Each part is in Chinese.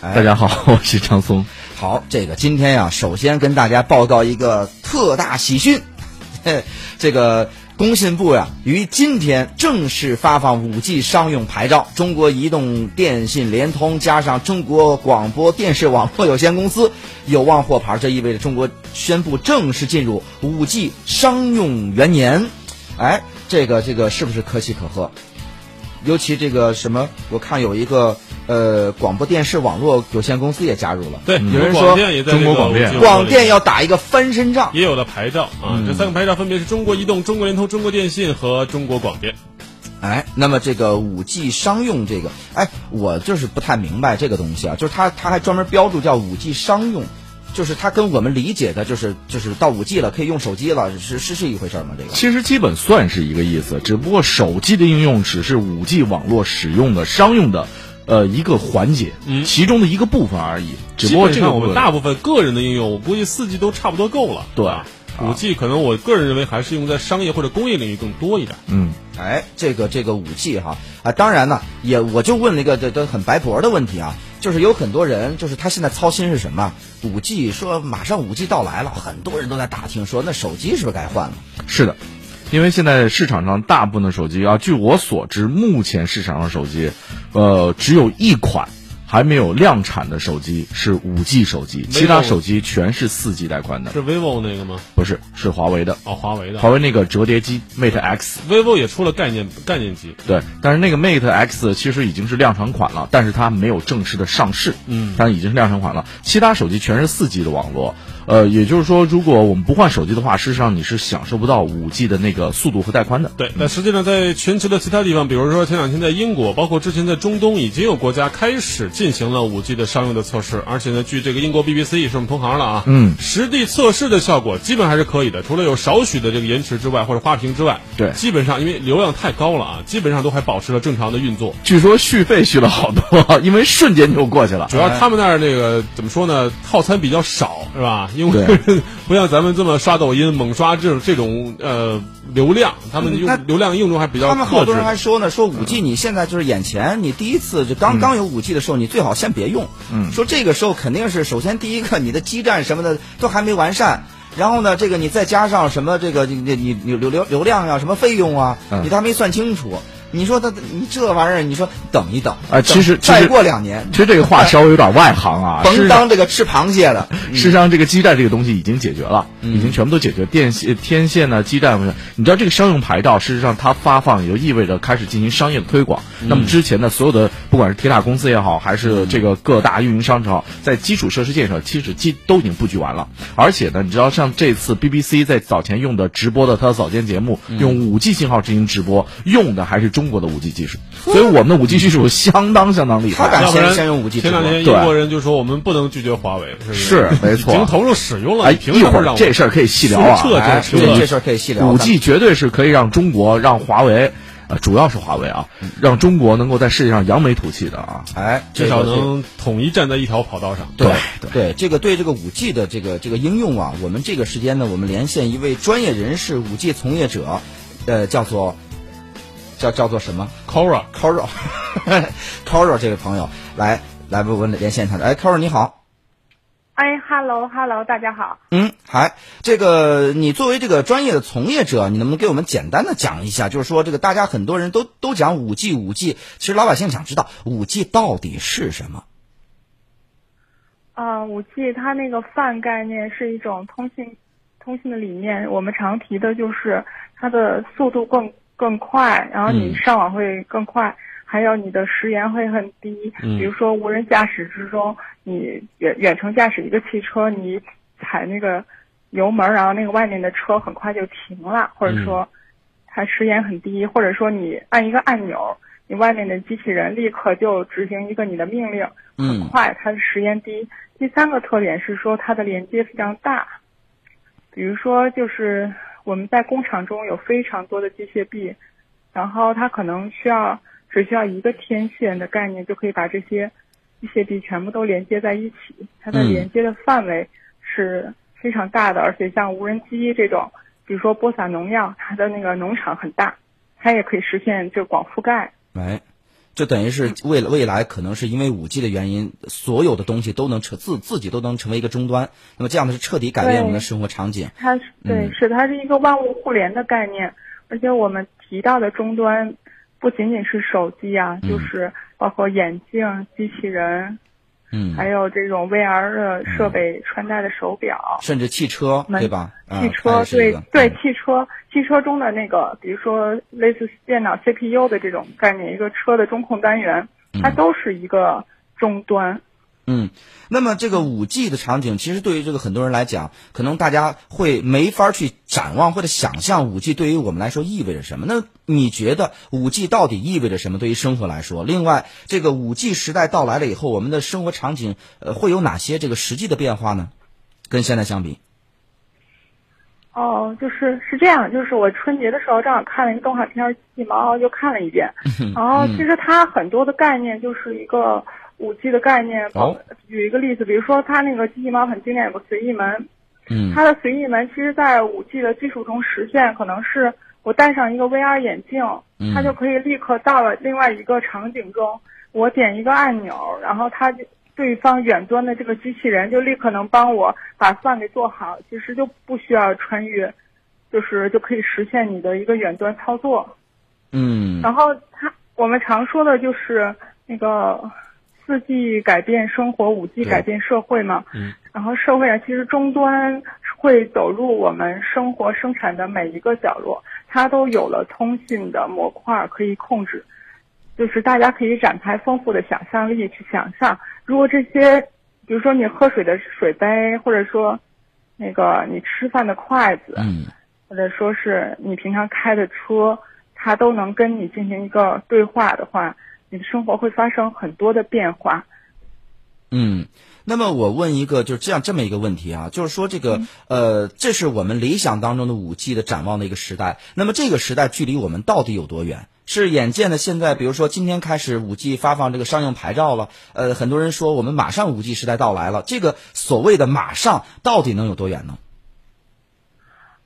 大家好，我是张松。好，这个今天呀，首先跟大家报告一个特大喜讯，这个工信部呀，于今天正式发放五 G 商用牌照。中国移动、电信、联通加上中国广播电视网络有限公司有望获牌，这意味着中国宣布正式进入五 G 商用元年。哎，这个这个是不是可喜可贺？尤其这个什么，我看有一个呃广播电视网络有限公司也加入了。对，有人说中国广电，广电要打一个翻身仗，也有了牌照啊。这三个牌照分别是中国移动、中国联通、中国电信和中国广电。哎，那么这个五 G 商用这个，哎，我就是不太明白这个东西啊，就是它它还专门标注叫五 G 商用。就是它跟我们理解的，就是就是到五 G 了，可以用手机了，是是是一回事吗？这个其实基本算是一个意思，只不过手机的应用只是五 G 网络使用的商用的呃一个环节，其中的一个部分而已。只不过这个我们大部分个人的应用，我估计四 G 都差不多够了。对，五 G 可能我个人认为还是用在商业或者工业领域更多一点。嗯，哎，这个这个五 G 哈啊，当然呢，也我就问了一个这这很白婆的问题啊。就是有很多人，就是他现在操心是什么？五 G 说马上五 G 到来了，很多人都在打听说那手机是不是该换了？是的，因为现在市场上大部分的手机啊，据我所知，目前市场上手机，呃，只有一款。还没有量产的手机是五 G 手机，其他手机全是四 G 带宽的。是 vivo 那个吗？不是，是华为的。哦，华为的。华为那个折叠机 Mate X。vivo 也出了概念概念机。对，但是那个 Mate X 其实已经是量产款了，但是它没有正式的上市。嗯，但已经是量产款了。其他手机全是四 G 的网络。呃，也就是说，如果我们不换手机的话，事实上你是享受不到五 G 的那个速度和带宽的。对，那实际上在全球的其他地方，比如说前两天在英国，包括之前在中东，已经有国家开始进行了五 G 的商用的测试。而且呢，据这个英国 BBC 也是我们同行了啊，嗯，实地测试的效果基本还是可以的，除了有少许的这个延迟之外，或者花屏之外，对，基本上因为流量太高了啊，基本上都还保持了正常的运作。据说续费续了好多，因为瞬间就过去了。主要他们那儿那个怎么说呢？套餐比较少，是吧？因为 不像咱们这么刷抖音猛刷这种这种呃流量，他们用流量应用还比较。他们好多人还说呢，说五 G 你现在就是眼前，你第一次就刚刚有五 G 的时候，你最好先别用。嗯。说这个时候肯定是首先第一个，你的基站什么的都还没完善，然后呢，这个你再加上什么这个你你你流流流量啊，什么费用啊，你都还没算清楚。你说他，你这玩意儿，你说等一等啊，其实再过两年，其实这个话稍微有点外行啊，甭当这个吃螃蟹的。事实上，这个基站这个东西已经解决了，已经全部都解决。电线、天线呢，基站，你知道这个商用牌照，事实上它发放也就意味着开始进行商业的推广。那么之前的所有的，不管是铁塔公司也好，还是这个各大运营商也好，在基础设施建设其实基都已经布局完了。而且呢，你知道像这次 BBC 在早前用的直播的它的早间节目，用五 G 信号进行直播，用的还是中国的五 G 技术。所以我们的五 G 技术相当相当厉害。他敢先先用五 G，前两天英国人就说我们不能拒绝华为，是没错，已经投入使用了。哎，一会儿这事儿可以细聊啊，这这事儿可以细聊。五 G 绝对是可以让中国让华为，呃，主要是华为啊，让中国能够在世界上扬眉吐气的啊。哎，至少能统一站在一条跑道上。对对，这个对这个五 G 的这个这个应用啊，我们这个时间呢，我们连线一位专业人士，五 G 从业者，呃，叫做。叫叫做什么？Cora，Cora，Cora 这位朋友来来，我们连线他。哎，Cora 你好。哎，Hello，Hello，大家好。嗯，嗨这个，你作为这个专业的从业者，你能不能给我们简单的讲一下？就是说，这个大家很多人都都讲五 G，五 G，其实老百姓想知道五 G 到底是什么？啊，五 G 它那个泛概念是一种通信通信的理念，我们常提的就是它的速度更。更快，然后你上网会更快，还有你的时延会很低。比如说无人驾驶之中，你远远程驾驶一个汽车，你踩那个油门，然后那个外面的车很快就停了，或者说它时延很低，或者说你按一个按钮，你外面的机器人立刻就执行一个你的命令，很快，它的时延低。第三个特点是说它的连接非常大，比如说就是。我们在工厂中有非常多的机械臂，然后它可能需要只需要一个天线的概念就可以把这些机械臂全部都连接在一起。它的连接的范围是非常大的，而且像无人机这种，比如说播撒农药，它的那个农场很大，它也可以实现就广覆盖。哎，就等于是为了未来可能是因为五 G 的原因，所有的东西都能成自自己都能成为一个终端。那么这样的是彻底改变我们的生活场景。它是对，是它是一个万物互联的概念，而且我们提到的终端不仅仅是手机啊，就是包括眼镜、机器人。嗯，还有这种 VR 的设备穿戴的手表，甚至汽车，对吧？汽车，对对，汽车，汽车中的那个，比如说类似电脑 CPU 的这种概念，一个车的中控单元，它都是一个终端。嗯，那么这个五 G 的场景，其实对于这个很多人来讲，可能大家会没法去展望或者想象五 G 对于我们来说意味着什么。那你觉得五 G 到底意味着什么？对于生活来说，另外，这个五 G 时代到来了以后，我们的生活场景呃会有哪些这个实际的变化呢？跟现在相比？哦，就是是这样，就是我春节的时候正好看了一个动画片《机器猫》，又看了一遍，然后其实它很多的概念就是一个。五 G 的概念，举一个例子，比如说它那个机器猫很经典，有个随意门，嗯，它的随意门其实，在五 G 的技术中实现，可能是我戴上一个 VR 眼镜，它就可以立刻到了另外一个场景中，我点一个按钮，然后它就对方远端的这个机器人就立刻能帮我把饭给做好，其实就不需要穿越，就是就可以实现你的一个远端操作，嗯，然后它我们常说的就是那个。四 G 改变生活，五 G 改变社会嘛。嗯。然后社会啊其实终端会走入我们生活生产的每一个角落，它都有了通信的模块可以控制。就是大家可以展开丰富的想象力去想象，如果这些，比如说你喝水的水杯，或者说那个你吃饭的筷子，嗯，或者说是你平常开的车，它都能跟你进行一个对话的话。你的生活会发生很多的变化。嗯，那么我问一个就是这样这么一个问题啊，就是说这个呃，这是我们理想当中的五 G 的展望的一个时代。那么这个时代距离我们到底有多远？是眼见的现在，比如说今天开始五 G 发放这个商用牌照了，呃，很多人说我们马上五 G 时代到来了。这个所谓的马上到底能有多远呢？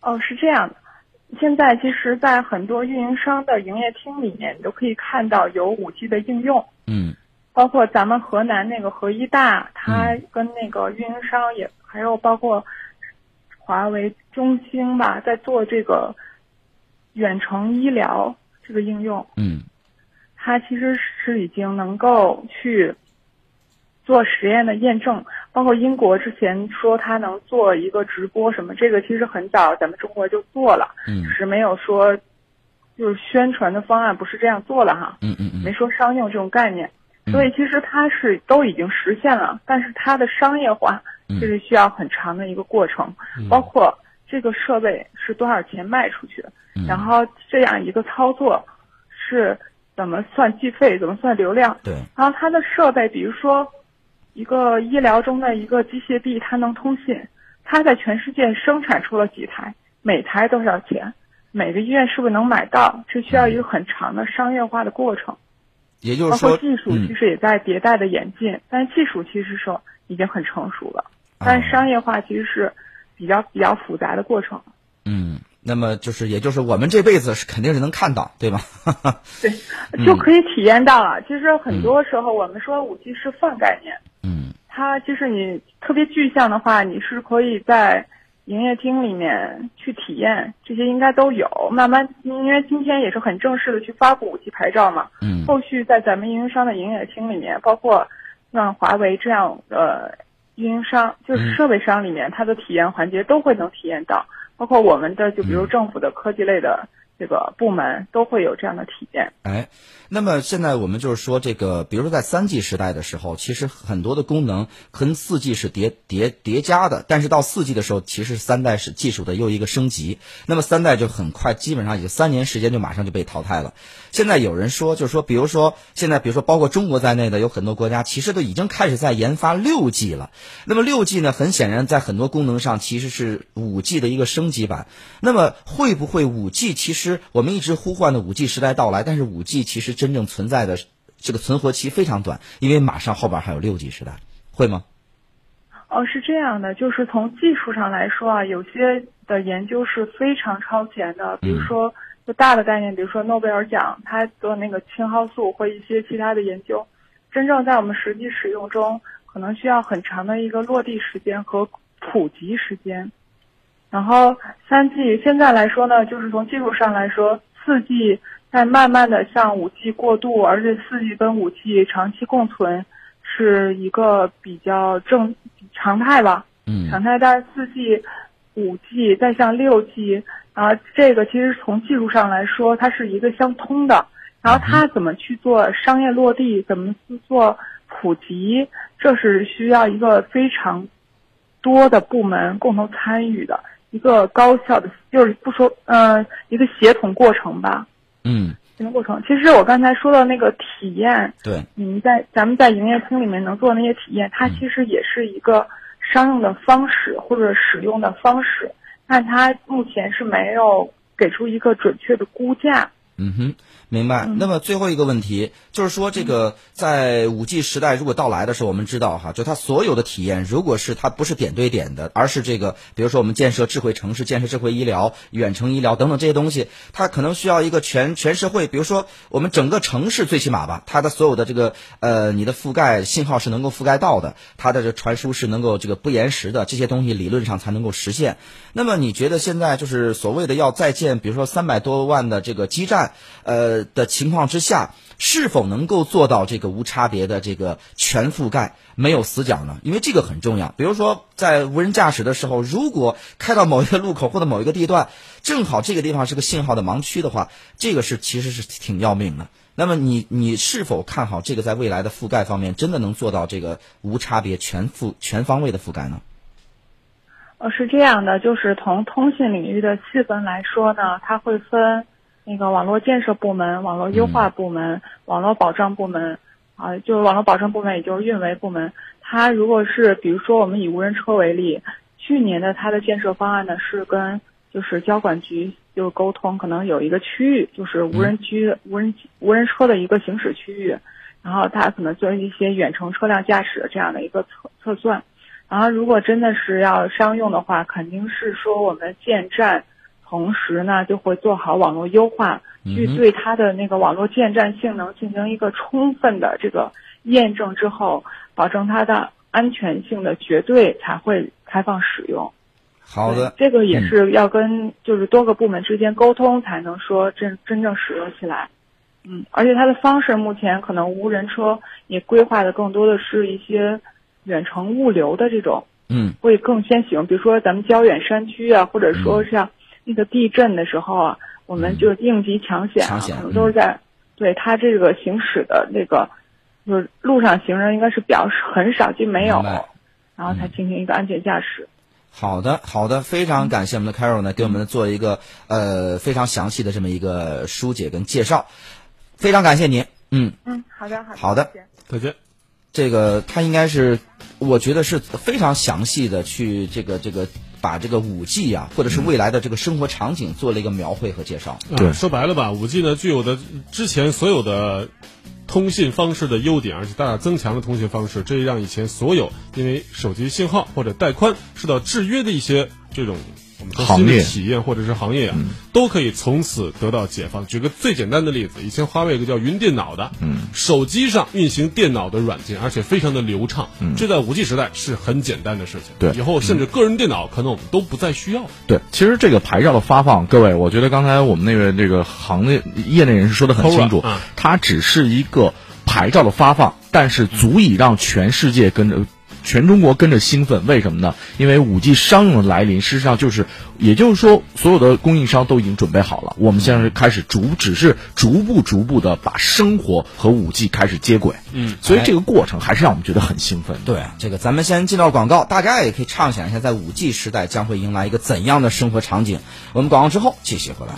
哦，是这样的。现在其实，在很多运营商的营业厅里面，你都可以看到有五 G 的应用。嗯，包括咱们河南那个河医大，它跟那个运营商也，还有包括华为、中兴吧，在做这个远程医疗这个应用。嗯，它其实是已经能够去。做实验的验证，包括英国之前说它能做一个直播什么，这个其实很早咱们中国就做了，嗯，只是没有说，就是宣传的方案不是这样做的哈，嗯嗯嗯，没说商用这种概念，所以其实它是都已经实现了，但是它的商业化就是需要很长的一个过程，包括这个设备是多少钱卖出去，然后这样一个操作是怎么算计费，怎么算流量，对，然后它的设备，比如说。一个医疗中的一个机械臂，它能通信，它在全世界生产出了几台，每台多少钱？每个医院是不是能买到？这需要一个很长的商业化的过程。也就是说，包括技术其实也在迭代的演进，但技术其实说已经很成熟了，但是商业化其实是比较比较复杂的过程。嗯。那么就是，也就是我们这辈子是肯定是能看到，对吧？对，就可以体验到了。其实很多时候我们说五 G 是泛概念，嗯，它就是你特别具象的话，你是可以在营业厅里面去体验，这些应该都有。慢慢，因为今天也是很正式的去发布五 G 牌照嘛，嗯，后续在咱们运营商的营业厅里面，包括像华为这样的运营商，就是设备商里面，它的体验环节都会能体验到。包括我们的，就比如政府的科技类的。这个部门都会有这样的体验。哎，那么现在我们就是说，这个比如说在三 G 时代的时候，其实很多的功能跟四 G 是叠叠叠加的，但是到四 G 的时候，其实三代是技术的又一个升级。那么三代就很快，基本上也就三年时间就马上就被淘汰了。现在有人说，就是说，比如说现在，比如说包括中国在内的有很多国家，其实都已经开始在研发六 G 了。那么六 G 呢，很显然在很多功能上其实是五 G 的一个升级版。那么会不会五 G 其实？我们一直呼唤的五 G 时代到来，但是五 G 其实真正存在的这个存活期非常短，因为马上后边还有六 G 时代，会吗？哦，是这样的，就是从技术上来说啊，有些的研究是非常超前的，比如说就大的概念，比如说诺贝尔奖，它做那个青蒿素或一些其他的研究，真正在我们实际使用中，可能需要很长的一个落地时间和普及时间。然后三 G 现在来说呢，就是从技术上来说，四 G 在慢慢的向五 G 过渡，而且四 G 跟五 G 长期共存是一个比较正常态吧。嗯常态，但是四 G、五 G 再向六 G，啊，这个其实从技术上来说，它是一个相通的。然后它怎么去做商业落地，怎么去做普及，这是需要一个非常多的部门共同参与的一个高效的，就是不说，呃，一个协同过程吧。嗯，协同过程。其实我刚才说的那个体验，对，你们在咱们在营业厅里面能做的那些体验，它其实也是一个商用的方式或者使用的方式，但它目前是没有给出一个准确的估价。嗯哼，明白。那么最后一个问题就是说，这个在五 G 时代如果到来的时候，我们知道哈，就它所有的体验，如果是它不是点对点的，而是这个，比如说我们建设智慧城市、建设智慧医疗、远程医疗等等这些东西，它可能需要一个全全社会，比如说我们整个城市最起码吧，它的所有的这个呃，你的覆盖信号是能够覆盖到的，它的这传输是能够这个不延时的，这些东西理论上才能够实现。那么你觉得现在就是所谓的要再建，比如说三百多万的这个基站，呃的情况之下，是否能够做到这个无差别的这个全覆盖，没有死角呢？因为这个很重要。比如说在无人驾驶的时候，如果开到某一个路口或者某一个地段，正好这个地方是个信号的盲区的话，这个是其实是挺要命的。那么你你是否看好这个在未来的覆盖方面真的能做到这个无差别全覆全方位的覆盖呢？呃，是这样的，就是从通信领域的细分来说呢，它会分那个网络建设部门、网络优化部门、网络保障部门，啊，就是网络保障部门，也就是运维部门。它如果是比如说我们以无人车为例，去年的它的建设方案呢是跟就是交管局就沟通，可能有一个区域就是无人区、无人无人车的一个行驶区域，然后它可能做一些远程车辆驾驶的这样的一个测测算。然后，如果真的是要商用的话，肯定是说我们建站，同时呢就会做好网络优化，去对它的那个网络建站性能进行一个充分的这个验证之后，保证它的安全性的绝对才会开放使用。好的，这个也是要跟就是多个部门之间沟通，才能说真真正使用起来。嗯，而且它的方式目前可能无人车也规划的更多的是一些。远程物流的这种，嗯，会更先行。比如说咱们郊远山区啊，或者说像那个地震的时候啊，我们就应急抢险啊，可能都是在对他这个行驶的那个，就是路上行人应该是比较很少就没有，然后才进行一个安全驾驶。好的，好的，非常感谢我们的 Carol 呢，给我们做一个呃非常详细的这么一个疏解跟介绍，非常感谢您。嗯。嗯，好的好的，好的，再见。这个他应该是，我觉得是非常详细的去这个这个把这个五 G 啊，或者是未来的这个生活场景做了一个描绘和介绍。对，说白了吧，五 G 呢具有的之前所有的通信方式的优点，而且大大增强了通信方式，这让以前所有因为手机信号或者带宽受到制约的一些这种。我们说新的体验或者是行业啊，都可以从此得到解放。举个最简单的例子，以前华为有个叫云电脑的，嗯，手机上运行电脑的软件，而且非常的流畅。嗯，这在五 G 时代是很简单的事情。对，以后甚至个人电脑可能我们都不再需要。对，其实这个牌照的发放，各位，我觉得刚才我们那位这个行业业内人士说的很清楚，它只是一个牌照的发放，但是足以让全世界跟着。全中国跟着兴奋，为什么呢？因为五 G 商用的来临，事实上就是，也就是说，所有的供应商都已经准备好了。我们现在是开始逐，只是逐步逐步的把生活和五 G 开始接轨。嗯，所以这个过程还是让我们觉得很兴奋。对，这个咱们先进到广告，大家也可以畅想一下，在五 G 时代将会迎来一个怎样的生活场景。我们广告之后继续回来。